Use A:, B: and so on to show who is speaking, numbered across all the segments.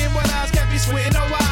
A: Checking what eyes can't be sweating no why.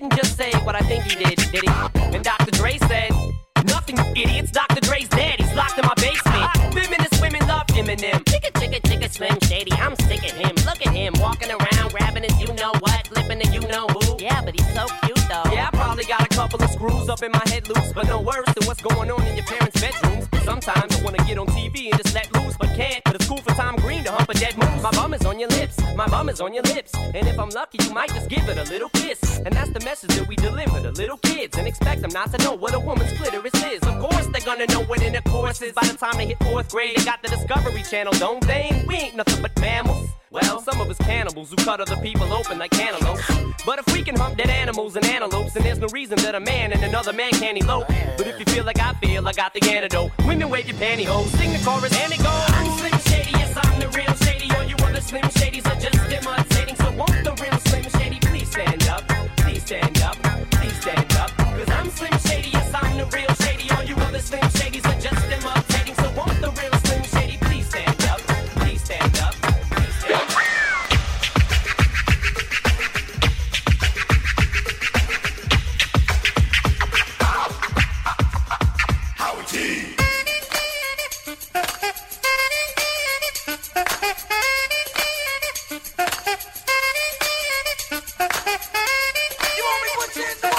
B: Didn't just say what I think he did, did he? And Dr. Dre said, Nothing, you idiots. Dr. Dre's dead. He's locked in my basement. Feminist women love Eminem. Chicka, chicka, chicka, Slim Shady. I'm sick of him. Look at him walking around, grabbing his you know what, lipping the you know who.
C: Yeah, but he's so cute though.
B: Yeah, I probably got a couple of screws up in my head loose, but no worse than what's going on your lips, my is on your lips. And if I'm lucky, you might just give it a little kiss. And that's the message that we deliver to little kids and expect them not to know what a woman's clitoris is. Of course, they're gonna know what intercourse is by the time they hit fourth grade. They got the Discovery Channel, don't they? We ain't nothing but mammals. Well, some of us cannibals who cut other people open like cantaloupes. But if we can hump dead animals and antelopes, then there's no reason that a man and another man can't elope. But if you feel like I feel, I got the antidote. Women wave your pantyhose, sing the chorus, and it goes. I'm Slim Shady, yes, I'm the real Slim Shadys are just imitating. So won't the real Slim Shady please stand up? You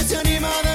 A: Ese anima
D: de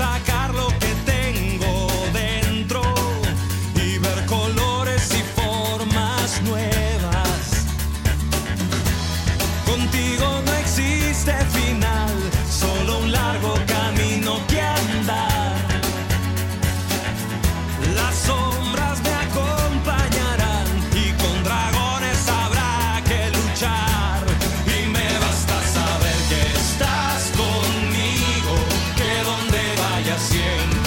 D: I got que hacer.